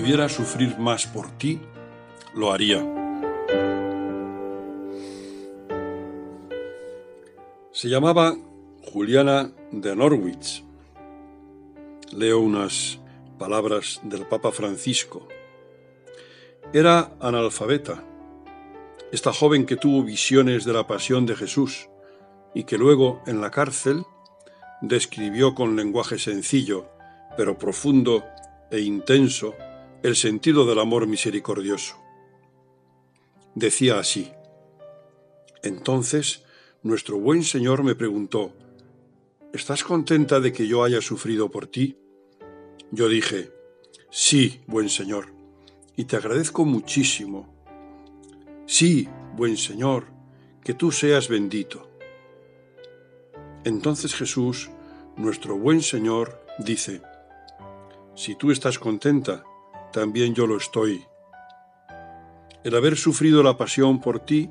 Pudiera sufrir más por ti, lo haría. Se llamaba Juliana de Norwich. Leo unas palabras del Papa Francisco. Era analfabeta, esta joven que tuvo visiones de la pasión de Jesús y que luego en la cárcel describió con lenguaje sencillo, pero profundo e intenso, el sentido del amor misericordioso. Decía así, entonces nuestro buen Señor me preguntó, ¿estás contenta de que yo haya sufrido por ti? Yo dije, sí, buen Señor, y te agradezco muchísimo. Sí, buen Señor, que tú seas bendito. Entonces Jesús, nuestro buen Señor, dice, si tú estás contenta, también yo lo estoy. El haber sufrido la pasión por ti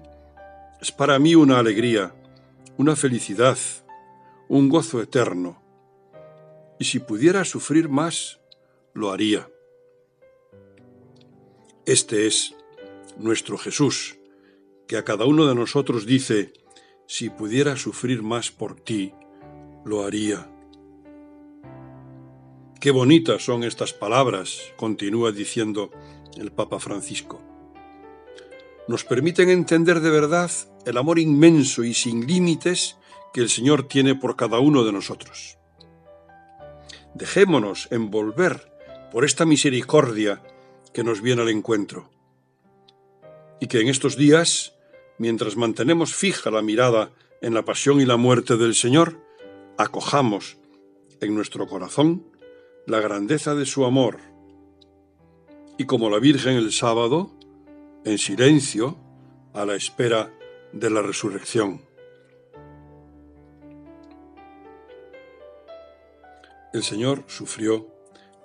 es para mí una alegría, una felicidad, un gozo eterno. Y si pudiera sufrir más, lo haría. Este es nuestro Jesús, que a cada uno de nosotros dice, si pudiera sufrir más por ti, lo haría. Qué bonitas son estas palabras, continúa diciendo el Papa Francisco. Nos permiten entender de verdad el amor inmenso y sin límites que el Señor tiene por cada uno de nosotros. Dejémonos envolver por esta misericordia que nos viene al encuentro. Y que en estos días, mientras mantenemos fija la mirada en la pasión y la muerte del Señor, acojamos en nuestro corazón la grandeza de su amor. Y como la Virgen el sábado, en silencio, a la espera de la resurrección. El Señor sufrió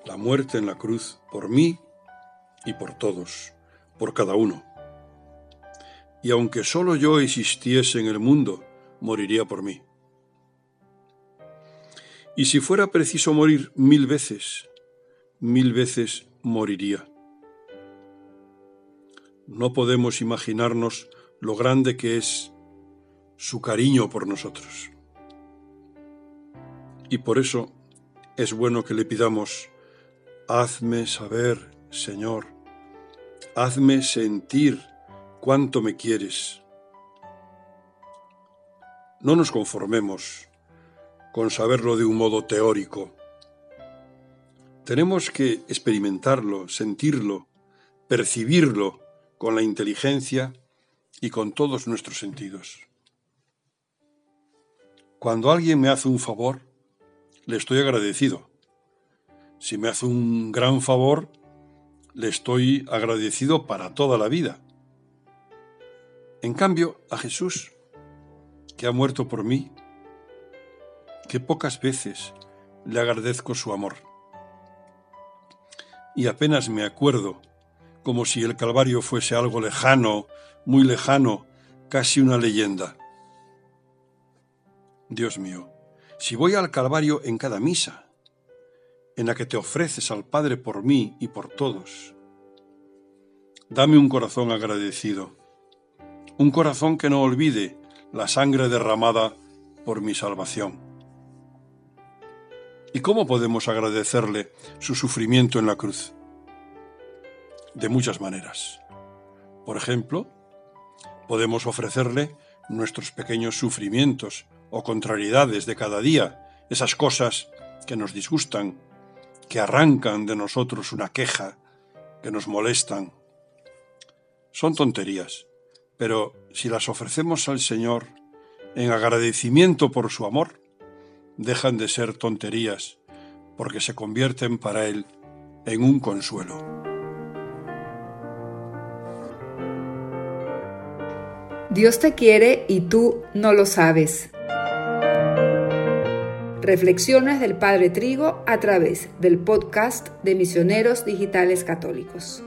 la muerte en la cruz por mí y por todos, por cada uno. Y aunque solo yo existiese en el mundo, moriría por mí. Y si fuera preciso morir mil veces, mil veces moriría. No podemos imaginarnos lo grande que es su cariño por nosotros. Y por eso es bueno que le pidamos, hazme saber, Señor, hazme sentir cuánto me quieres. No nos conformemos con saberlo de un modo teórico. Tenemos que experimentarlo, sentirlo, percibirlo con la inteligencia y con todos nuestros sentidos. Cuando alguien me hace un favor, le estoy agradecido. Si me hace un gran favor, le estoy agradecido para toda la vida. En cambio, a Jesús, que ha muerto por mí, que pocas veces le agradezco su amor. Y apenas me acuerdo, como si el Calvario fuese algo lejano, muy lejano, casi una leyenda. Dios mío, si voy al Calvario en cada misa, en la que te ofreces al Padre por mí y por todos, dame un corazón agradecido, un corazón que no olvide la sangre derramada por mi salvación. ¿Y cómo podemos agradecerle su sufrimiento en la cruz? De muchas maneras. Por ejemplo, podemos ofrecerle nuestros pequeños sufrimientos o contrariedades de cada día, esas cosas que nos disgustan, que arrancan de nosotros una queja, que nos molestan. Son tonterías, pero si las ofrecemos al Señor en agradecimiento por su amor, dejan de ser tonterías porque se convierten para Él en un consuelo. Dios te quiere y tú no lo sabes. Reflexiones del Padre Trigo a través del podcast de Misioneros Digitales Católicos.